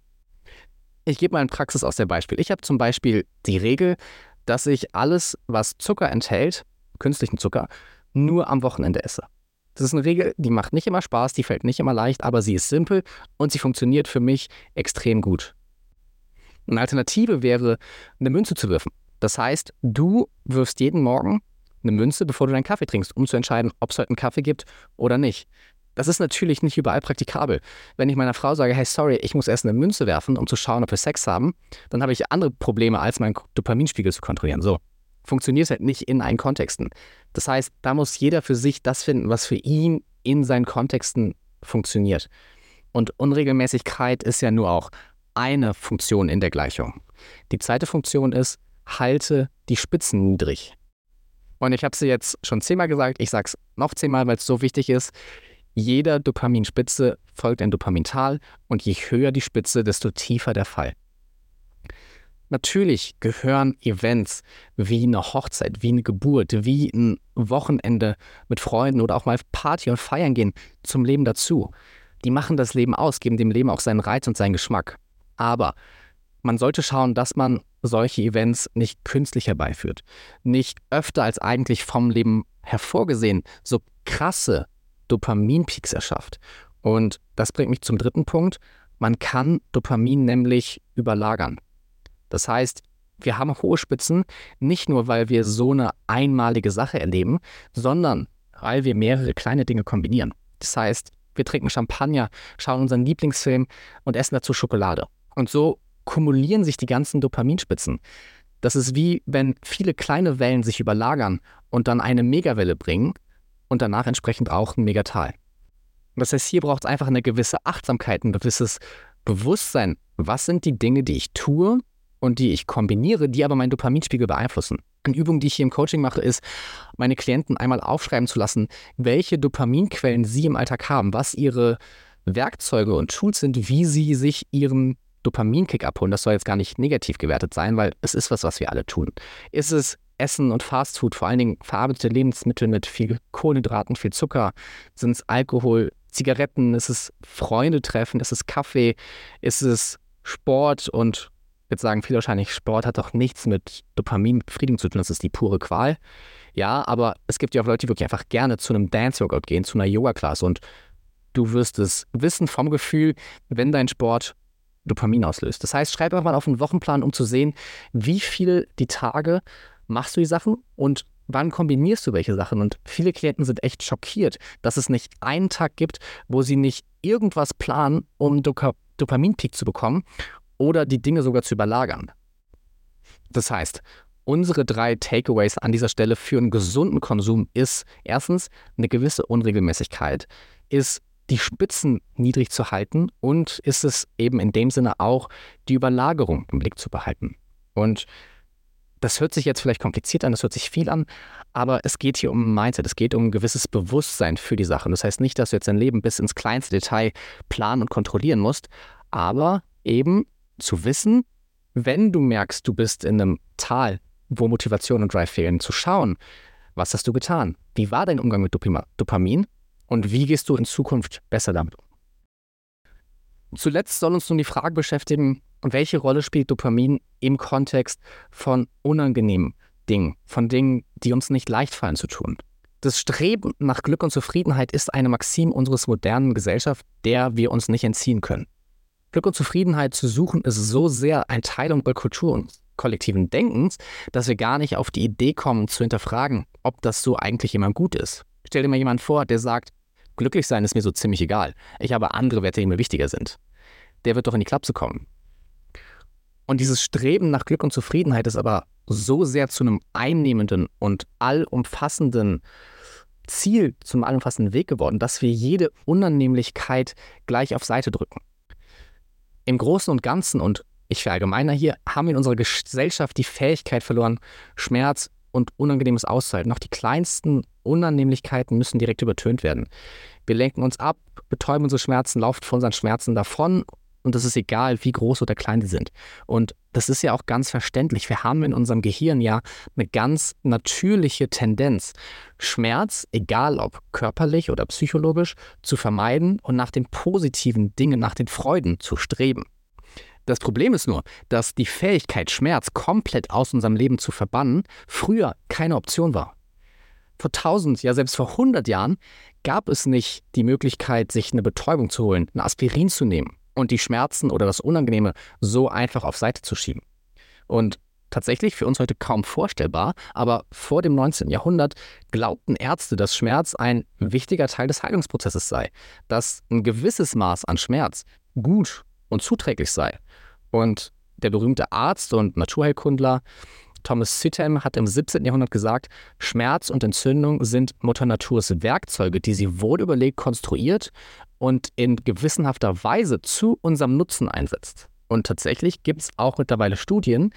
Ich gebe mal ein Praxis aus der Beispiel. Ich habe zum Beispiel die Regel, dass ich alles, was Zucker enthält, künstlichen Zucker, nur am Wochenende esse. Das ist eine Regel, die macht nicht immer Spaß, die fällt nicht immer leicht, aber sie ist simpel und sie funktioniert für mich extrem gut. Eine Alternative wäre, eine Münze zu wirfen. Das heißt, du wirfst jeden Morgen eine Münze, bevor du deinen Kaffee trinkst, um zu entscheiden, ob es heute einen Kaffee gibt oder nicht. Das ist natürlich nicht überall praktikabel. Wenn ich meiner Frau sage, hey, sorry, ich muss erst eine Münze werfen, um zu schauen, ob wir Sex haben, dann habe ich andere Probleme, als meinen Dopaminspiegel zu kontrollieren. So funktioniert es halt nicht in allen Kontexten. Das heißt, da muss jeder für sich das finden, was für ihn in seinen Kontexten funktioniert. Und Unregelmäßigkeit ist ja nur auch eine Funktion in der Gleichung. Die zweite Funktion ist, halte die Spitzen niedrig. Und ich habe sie jetzt schon zehnmal gesagt, ich sage es noch zehnmal, weil es so wichtig ist. Jeder Dopaminspitze folgt ein Dopamintal und je höher die Spitze, desto tiefer der Fall. Natürlich gehören Events wie eine Hochzeit, wie eine Geburt, wie ein Wochenende mit Freunden oder auch mal Party und Feiern gehen zum Leben dazu. Die machen das Leben aus, geben dem Leben auch seinen Reiz und seinen Geschmack. Aber man sollte schauen, dass man solche Events nicht künstlich herbeiführt. Nicht öfter als eigentlich vom Leben hervorgesehen so krasse Dopaminpeaks erschafft. Und das bringt mich zum dritten Punkt. Man kann Dopamin nämlich überlagern. Das heißt, wir haben hohe Spitzen, nicht nur, weil wir so eine einmalige Sache erleben, sondern weil wir mehrere kleine Dinge kombinieren. Das heißt, wir trinken Champagner, schauen unseren Lieblingsfilm und essen dazu Schokolade. Und so kumulieren sich die ganzen Dopaminspitzen. Das ist wie wenn viele kleine Wellen sich überlagern und dann eine Megawelle bringen und danach entsprechend auch ein Megatal. Das heißt, hier braucht es einfach eine gewisse Achtsamkeit, ein gewisses Bewusstsein. Was sind die Dinge, die ich tue und die ich kombiniere, die aber meinen Dopaminspiegel beeinflussen? Eine Übung, die ich hier im Coaching mache, ist, meine Klienten einmal aufschreiben zu lassen, welche Dopaminquellen sie im Alltag haben, was ihre Werkzeuge und Tools sind, wie sie sich ihren Dopaminkick abholen. Das soll jetzt gar nicht negativ gewertet sein, weil es ist was, was wir alle tun. Ist es Essen und Fastfood, vor allen Dingen verarbeitete Lebensmittel mit viel Kohlenhydraten, viel Zucker, sind es Alkohol, Zigaretten, ist es Freunde treffen, ist es Kaffee, ist es Sport und jetzt sagen viele wahrscheinlich, Sport hat doch nichts mit Dopaminbefriedigung zu tun, das ist die pure Qual. Ja, aber es gibt ja auch Leute, die wirklich einfach gerne zu einem Dance-Workout gehen, zu einer Yoga-Class und du wirst es wissen vom Gefühl, wenn dein Sport Dopamin auslöst. Das heißt, schreib einfach mal auf einen Wochenplan, um zu sehen, wie viel die Tage machst du die Sachen und wann kombinierst du welche Sachen? Und viele Klienten sind echt schockiert, dass es nicht einen Tag gibt, wo sie nicht irgendwas planen, um Dopaminpeak zu bekommen oder die Dinge sogar zu überlagern. Das heißt, unsere drei Takeaways an dieser Stelle für einen gesunden Konsum ist erstens eine gewisse Unregelmäßigkeit, ist die Spitzen niedrig zu halten und ist es eben in dem Sinne auch die Überlagerung im Blick zu behalten. Und das hört sich jetzt vielleicht kompliziert an, das hört sich viel an, aber es geht hier um Mindset, es geht um ein gewisses Bewusstsein für die Sachen. Das heißt nicht, dass du jetzt dein Leben bis ins kleinste Detail planen und kontrollieren musst, aber eben zu wissen, wenn du merkst, du bist in einem Tal, wo Motivation und Drive fehlen, zu schauen, was hast du getan? Wie war dein Umgang mit Dopamin? Und wie gehst du in Zukunft besser damit um? Zuletzt soll uns nun die Frage beschäftigen, welche Rolle spielt Dopamin im Kontext von unangenehmen Dingen, von Dingen, die uns nicht leicht fallen zu tun. Das Streben nach Glück und Zufriedenheit ist eine Maxim unseres modernen Gesellschaft, der wir uns nicht entziehen können. Glück und Zufriedenheit zu suchen ist so sehr ein Teil unserer Kultur und kollektiven Denkens, dass wir gar nicht auf die Idee kommen zu hinterfragen, ob das so eigentlich immer gut ist. Stell dir mal jemand vor, der sagt, glücklich sein ist mir so ziemlich egal. Ich habe andere Werte, die mir wichtiger sind. Der wird doch in die Klapse kommen. Und dieses Streben nach Glück und Zufriedenheit ist aber so sehr zu einem einnehmenden und allumfassenden Ziel zum allumfassenden Weg geworden, dass wir jede Unannehmlichkeit gleich auf Seite drücken. Im Großen und Ganzen, und ich verallgemeiner hier, haben wir in unserer Gesellschaft die Fähigkeit verloren, Schmerz und Unangenehmes auszuhalten. Noch die kleinsten Unannehmlichkeiten müssen direkt übertönt werden. Wir lenken uns ab, betäuben unsere Schmerzen, laufen von unseren Schmerzen davon und es ist egal, wie groß oder klein die sind. Und das ist ja auch ganz verständlich. Wir haben in unserem Gehirn ja eine ganz natürliche Tendenz, Schmerz, egal ob körperlich oder psychologisch, zu vermeiden und nach den positiven Dingen, nach den Freuden zu streben. Das Problem ist nur, dass die Fähigkeit, Schmerz komplett aus unserem Leben zu verbannen, früher keine Option war. Vor tausend, ja selbst vor hundert Jahren gab es nicht die Möglichkeit, sich eine Betäubung zu holen, ein Aspirin zu nehmen und die Schmerzen oder das Unangenehme so einfach auf Seite zu schieben. Und tatsächlich für uns heute kaum vorstellbar, aber vor dem 19. Jahrhundert glaubten Ärzte, dass Schmerz ein wichtiger Teil des Heilungsprozesses sei, dass ein gewisses Maß an Schmerz gut und zuträglich sei. Und der berühmte Arzt und Naturheilkundler Thomas Sittem hat im 17. Jahrhundert gesagt, Schmerz und Entzündung sind Mutter Naturs Werkzeuge, die sie wohl überlegt konstruiert und in gewissenhafter Weise zu unserem Nutzen einsetzt. Und tatsächlich gibt es auch mittlerweile Studien,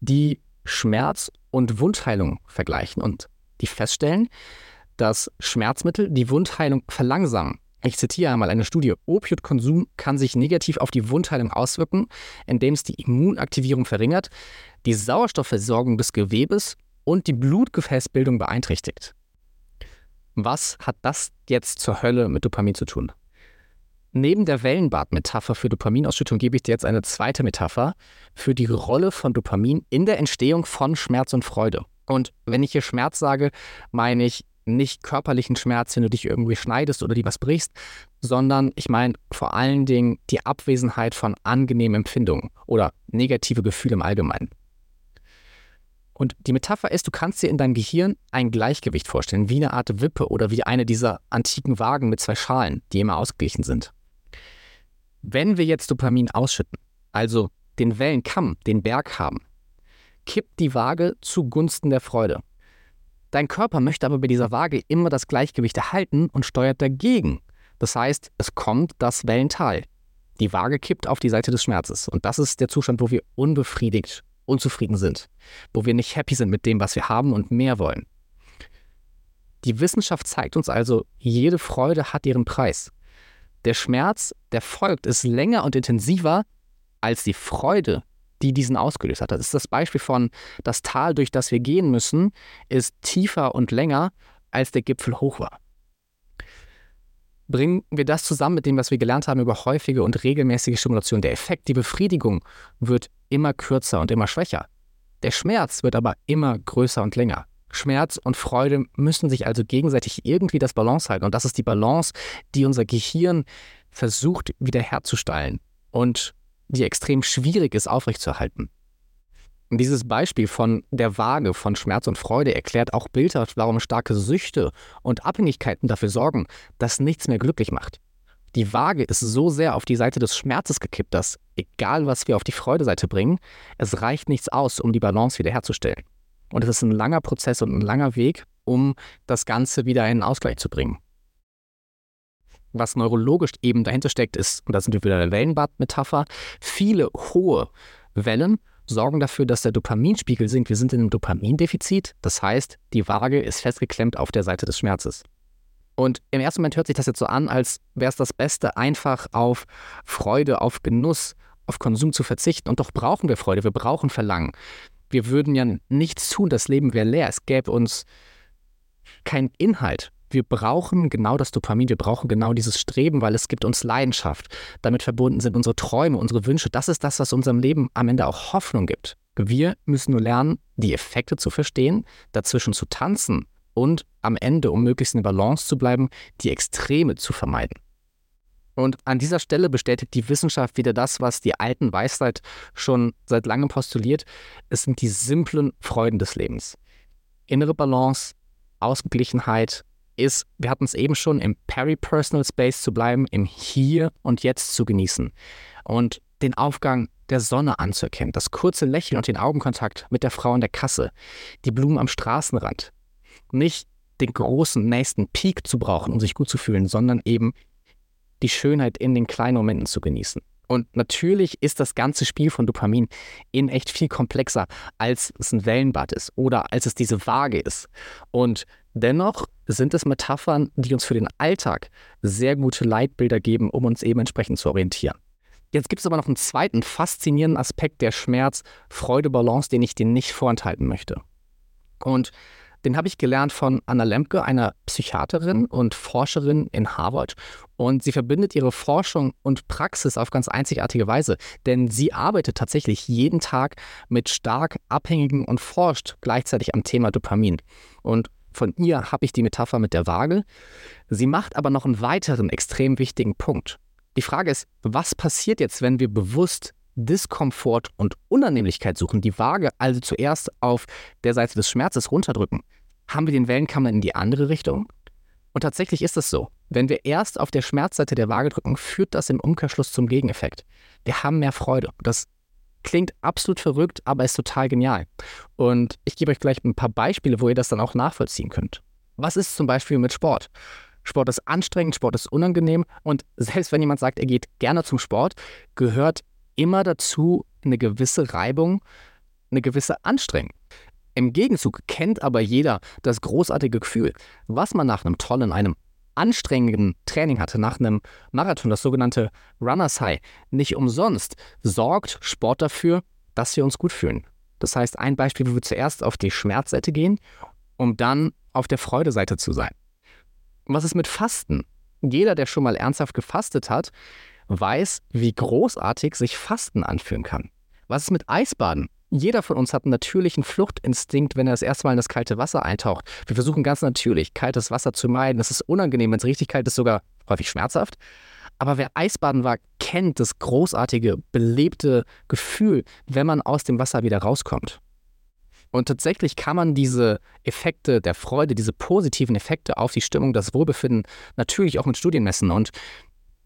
die Schmerz und Wundheilung vergleichen und die feststellen, dass Schmerzmittel die Wundheilung verlangsamen. Ich zitiere einmal eine Studie. Opioidkonsum kann sich negativ auf die Wundheilung auswirken, indem es die Immunaktivierung verringert, die Sauerstoffversorgung des Gewebes und die Blutgefäßbildung beeinträchtigt. Was hat das jetzt zur Hölle mit Dopamin zu tun? Neben der Wellenbad-Metapher für Dopaminausschüttung gebe ich dir jetzt eine zweite Metapher für die Rolle von Dopamin in der Entstehung von Schmerz und Freude. Und wenn ich hier Schmerz sage, meine ich nicht körperlichen Schmerz, wenn du dich irgendwie schneidest oder dir was brichst, sondern ich meine vor allen Dingen die Abwesenheit von angenehmen Empfindungen oder negative Gefühle im Allgemeinen. Und die Metapher ist, du kannst dir in deinem Gehirn ein Gleichgewicht vorstellen, wie eine Art Wippe oder wie eine dieser antiken Wagen mit zwei Schalen, die immer ausgeglichen sind. Wenn wir jetzt Dopamin ausschütten, also den Wellenkamm, den Berg haben, kippt die Waage zugunsten der Freude. Dein Körper möchte aber bei dieser Waage immer das Gleichgewicht erhalten und steuert dagegen. Das heißt, es kommt das Wellental. Die Waage kippt auf die Seite des Schmerzes. Und das ist der Zustand, wo wir unbefriedigt, unzufrieden sind, wo wir nicht happy sind mit dem, was wir haben und mehr wollen. Die Wissenschaft zeigt uns also, jede Freude hat ihren Preis. Der Schmerz, der folgt, ist länger und intensiver als die Freude, die diesen ausgelöst hat. Das ist das Beispiel von, das Tal, durch das wir gehen müssen, ist tiefer und länger, als der Gipfel hoch war. Bringen wir das zusammen mit dem, was wir gelernt haben über häufige und regelmäßige Stimulation. Der Effekt, die Befriedigung wird immer kürzer und immer schwächer. Der Schmerz wird aber immer größer und länger. Schmerz und Freude müssen sich also gegenseitig irgendwie das Balance halten. Und das ist die Balance, die unser Gehirn versucht wiederherzustellen. Und die extrem schwierig ist aufrechtzuerhalten. Dieses Beispiel von der Waage von Schmerz und Freude erklärt auch bildhaft, warum starke Süchte und Abhängigkeiten dafür sorgen, dass nichts mehr glücklich macht. Die Waage ist so sehr auf die Seite des Schmerzes gekippt, dass, egal was wir auf die Freudeseite bringen, es reicht nichts aus, um die Balance wiederherzustellen. Und es ist ein langer Prozess und ein langer Weg, um das Ganze wieder in Ausgleich zu bringen was neurologisch eben dahinter steckt, ist, und da sind wir wieder der Wellenbad-Metapher, viele hohe Wellen sorgen dafür, dass der Dopaminspiegel sinkt. Wir sind in einem Dopamindefizit, das heißt, die Waage ist festgeklemmt auf der Seite des Schmerzes. Und im ersten Moment hört sich das jetzt so an, als wäre es das Beste, einfach auf Freude, auf Genuss, auf Konsum zu verzichten. Und doch brauchen wir Freude, wir brauchen Verlangen. Wir würden ja nichts tun, das Leben wäre leer. Es gäbe uns keinen Inhalt wir brauchen genau das Dopamin, wir brauchen genau dieses Streben, weil es gibt uns Leidenschaft. Damit verbunden sind unsere Träume, unsere Wünsche. Das ist das, was unserem Leben am Ende auch Hoffnung gibt. Wir müssen nur lernen, die Effekte zu verstehen, dazwischen zu tanzen und am Ende, um möglichst in Balance zu bleiben, die Extreme zu vermeiden. Und an dieser Stelle bestätigt die Wissenschaft wieder das, was die alten Weisheit schon seit langem postuliert. Es sind die simplen Freuden des Lebens. Innere Balance, Ausgeglichenheit, ist, wir hatten es eben schon, im Peripersonal Space zu bleiben, im Hier und Jetzt zu genießen und den Aufgang der Sonne anzuerkennen, das kurze Lächeln und den Augenkontakt mit der Frau an der Kasse, die Blumen am Straßenrand. Nicht den großen nächsten Peak zu brauchen, um sich gut zu fühlen, sondern eben die Schönheit in den kleinen Momenten zu genießen. Und natürlich ist das ganze Spiel von Dopamin in echt viel komplexer, als es ein Wellenbad ist oder als es diese Waage ist. Und dennoch sind es Metaphern, die uns für den Alltag sehr gute Leitbilder geben, um uns eben entsprechend zu orientieren. Jetzt gibt es aber noch einen zweiten faszinierenden Aspekt der Schmerz-Freude-Balance, den ich dir nicht vorenthalten möchte. Und den habe ich gelernt von Anna Lemke, einer Psychiaterin und Forscherin in Harvard. Und sie verbindet ihre Forschung und Praxis auf ganz einzigartige Weise, denn sie arbeitet tatsächlich jeden Tag mit stark Abhängigen und forscht gleichzeitig am Thema Dopamin. Und von ihr habe ich die Metapher mit der Waage. Sie macht aber noch einen weiteren extrem wichtigen Punkt. Die Frage ist, was passiert jetzt, wenn wir bewusst Diskomfort und Unannehmlichkeit suchen, die Waage also zuerst auf der Seite des Schmerzes runterdrücken, haben wir den Wellenkamm dann in die andere Richtung? Und tatsächlich ist es so. Wenn wir erst auf der Schmerzseite der Waage drücken, führt das im Umkehrschluss zum Gegeneffekt. Wir haben mehr Freude. Das klingt absolut verrückt, aber ist total genial. Und ich gebe euch gleich ein paar Beispiele, wo ihr das dann auch nachvollziehen könnt. Was ist zum Beispiel mit Sport? Sport ist anstrengend, Sport ist unangenehm und selbst wenn jemand sagt, er geht gerne zum Sport, gehört immer dazu eine gewisse Reibung, eine gewisse Anstrengung. Im Gegenzug kennt aber jeder das großartige Gefühl, was man nach einem tollen, einem anstrengenden Training hatte, nach einem Marathon, das sogenannte Runners High. Nicht umsonst sorgt Sport dafür, dass wir uns gut fühlen. Das heißt, ein Beispiel, wo wir zuerst auf die Schmerzseite gehen, um dann auf der Freudeseite zu sein. Was ist mit Fasten? Jeder, der schon mal ernsthaft gefastet hat, weiß, wie großartig sich Fasten anfühlen kann. Was ist mit Eisbaden? Jeder von uns hat einen natürlichen Fluchtinstinkt, wenn er das erste Mal in das kalte Wasser eintaucht. Wir versuchen ganz natürlich, kaltes Wasser zu meiden. Das ist unangenehm, wenn es richtig kalt ist, sogar häufig schmerzhaft. Aber wer Eisbaden war, kennt das großartige, belebte Gefühl, wenn man aus dem Wasser wieder rauskommt. Und tatsächlich kann man diese Effekte der Freude, diese positiven Effekte auf die Stimmung, das Wohlbefinden natürlich auch mit Studien messen. Und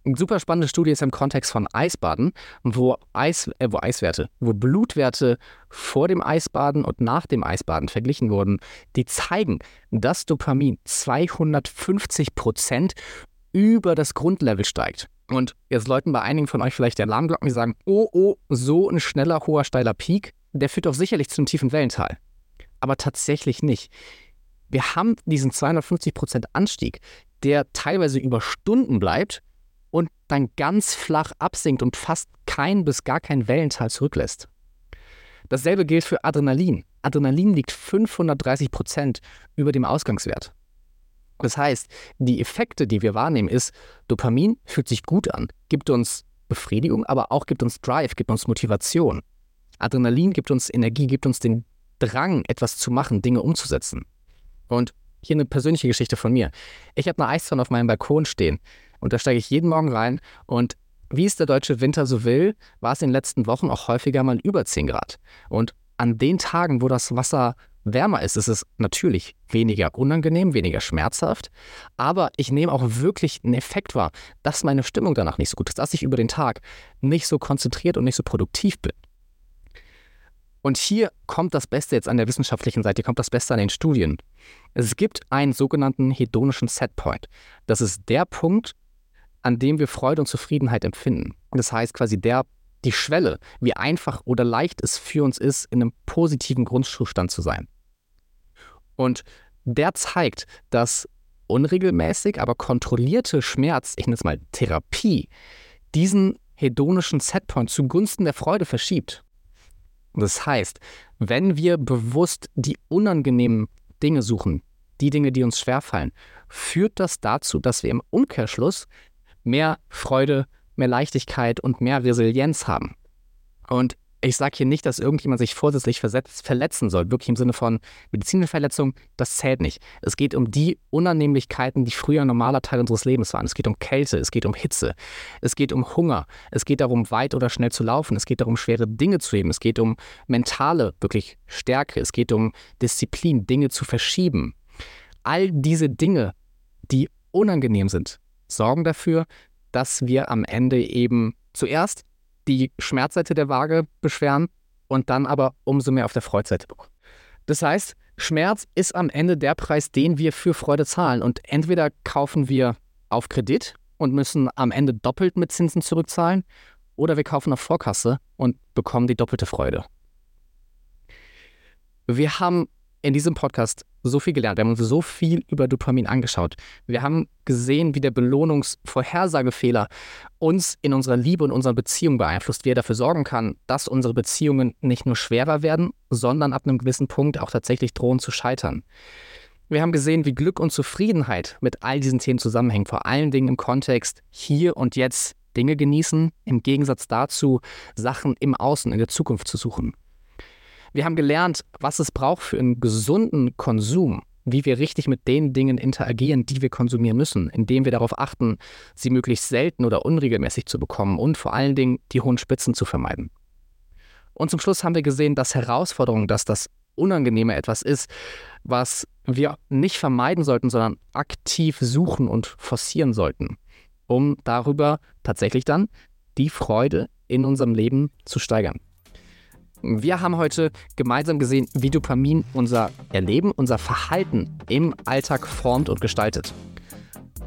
eine super spannende Studie ist im Kontext von Eisbaden, wo, Eis, äh, wo Eiswerte, wo Blutwerte vor dem Eisbaden und nach dem Eisbaden verglichen wurden, die zeigen, dass Dopamin 250 Prozent über das Grundlevel steigt. Und jetzt läuten bei einigen von euch vielleicht die Alarmglocken, die sagen, oh, oh, so ein schneller, hoher, steiler Peak, der führt doch sicherlich zu einem tiefen Wellental. Aber tatsächlich nicht. Wir haben diesen 250 Prozent Anstieg, der teilweise über Stunden bleibt und dann ganz flach absinkt und fast kein bis gar kein Wellental zurücklässt. Dasselbe gilt für Adrenalin. Adrenalin liegt 530 Prozent über dem Ausgangswert. Das heißt, die Effekte, die wir wahrnehmen, ist, Dopamin fühlt sich gut an, gibt uns Befriedigung, aber auch gibt uns Drive, gibt uns Motivation. Adrenalin gibt uns Energie, gibt uns den Drang, etwas zu machen, Dinge umzusetzen. Und hier eine persönliche Geschichte von mir. Ich habe eine Eistonne auf meinem Balkon stehen. Und da steige ich jeden Morgen rein und wie es der deutsche Winter so will, war es in den letzten Wochen auch häufiger mal über 10 Grad. Und an den Tagen, wo das Wasser wärmer ist, ist es natürlich weniger unangenehm, weniger schmerzhaft. Aber ich nehme auch wirklich einen Effekt wahr, dass meine Stimmung danach nicht so gut ist, dass ich über den Tag nicht so konzentriert und nicht so produktiv bin. Und hier kommt das Beste jetzt an der wissenschaftlichen Seite, hier kommt das Beste an den Studien. Es gibt einen sogenannten hedonischen Setpoint. Das ist der Punkt, an dem wir Freude und Zufriedenheit empfinden. Das heißt quasi der, die Schwelle, wie einfach oder leicht es für uns ist, in einem positiven Grundzustand zu sein. Und der zeigt, dass unregelmäßig, aber kontrollierte Schmerz, ich nenne es mal Therapie, diesen hedonischen Setpoint zugunsten der Freude verschiebt. Das heißt, wenn wir bewusst die unangenehmen Dinge suchen, die Dinge, die uns schwerfallen, führt das dazu, dass wir im Umkehrschluss mehr Freude, mehr Leichtigkeit und mehr Resilienz haben. Und ich sage hier nicht, dass irgendjemand sich vorsätzlich verletzen soll, wirklich im Sinne von medizinische Verletzung, das zählt nicht. Es geht um die Unannehmlichkeiten, die früher ein normaler Teil unseres Lebens waren. Es geht um Kälte, es geht um Hitze, es geht um Hunger, es geht darum, weit oder schnell zu laufen, es geht darum, schwere Dinge zu heben, es geht um mentale, wirklich Stärke, es geht um Disziplin, Dinge zu verschieben. All diese Dinge, die unangenehm sind, sorgen dafür, dass wir am Ende eben zuerst die Schmerzseite der Waage beschweren und dann aber umso mehr auf der Freudseite bekommen. Das heißt, Schmerz ist am Ende der Preis, den wir für Freude zahlen. Und entweder kaufen wir auf Kredit und müssen am Ende doppelt mit Zinsen zurückzahlen, oder wir kaufen auf Vorkasse und bekommen die doppelte Freude. Wir haben in diesem Podcast so viel gelernt. Wir haben uns so viel über Dopamin angeschaut. Wir haben gesehen, wie der Belohnungsvorhersagefehler uns in unserer Liebe und unserer Beziehung beeinflusst, wie er dafür sorgen kann, dass unsere Beziehungen nicht nur schwerer werden, sondern ab einem gewissen Punkt auch tatsächlich drohen zu scheitern. Wir haben gesehen, wie Glück und Zufriedenheit mit all diesen Themen zusammenhängen, vor allen Dingen im Kontext hier und jetzt Dinge genießen, im Gegensatz dazu Sachen im Außen, in der Zukunft zu suchen. Wir haben gelernt, was es braucht für einen gesunden Konsum, wie wir richtig mit den Dingen interagieren, die wir konsumieren müssen, indem wir darauf achten, sie möglichst selten oder unregelmäßig zu bekommen und vor allen Dingen die hohen Spitzen zu vermeiden. Und zum Schluss haben wir gesehen, dass Herausforderung, dass das Unangenehme etwas ist, was wir nicht vermeiden sollten, sondern aktiv suchen und forcieren sollten, um darüber tatsächlich dann die Freude in unserem Leben zu steigern. Wir haben heute gemeinsam gesehen, wie Dopamin unser Erleben, unser Verhalten im Alltag formt und gestaltet.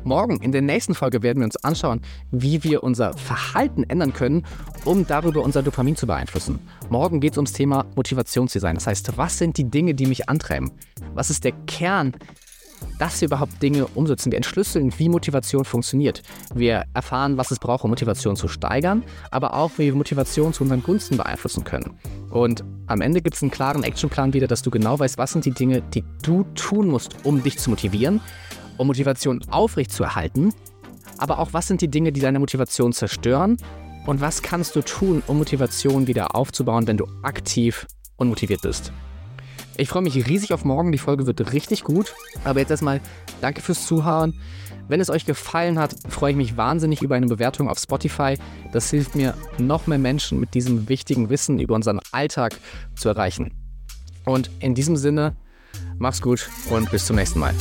Morgen in der nächsten Folge werden wir uns anschauen, wie wir unser Verhalten ändern können, um darüber unser Dopamin zu beeinflussen. Morgen geht es ums Thema Motivationsdesign. Das heißt, was sind die Dinge, die mich antreiben? Was ist der Kern dass wir überhaupt Dinge umsetzen. Wir entschlüsseln, wie Motivation funktioniert. Wir erfahren, was es braucht, um Motivation zu steigern, aber auch, wie wir Motivation zu unseren Gunsten beeinflussen können. Und am Ende gibt es einen klaren Actionplan wieder, dass du genau weißt, was sind die Dinge, die du tun musst, um dich zu motivieren, um Motivation aufrechtzuerhalten, aber auch, was sind die Dinge, die deine Motivation zerstören und was kannst du tun, um Motivation wieder aufzubauen, wenn du aktiv unmotiviert bist. Ich freue mich riesig auf morgen. Die Folge wird richtig gut. Aber jetzt erstmal danke fürs Zuhören. Wenn es euch gefallen hat, freue ich mich wahnsinnig über eine Bewertung auf Spotify. Das hilft mir, noch mehr Menschen mit diesem wichtigen Wissen über unseren Alltag zu erreichen. Und in diesem Sinne, mach's gut und bis zum nächsten Mal.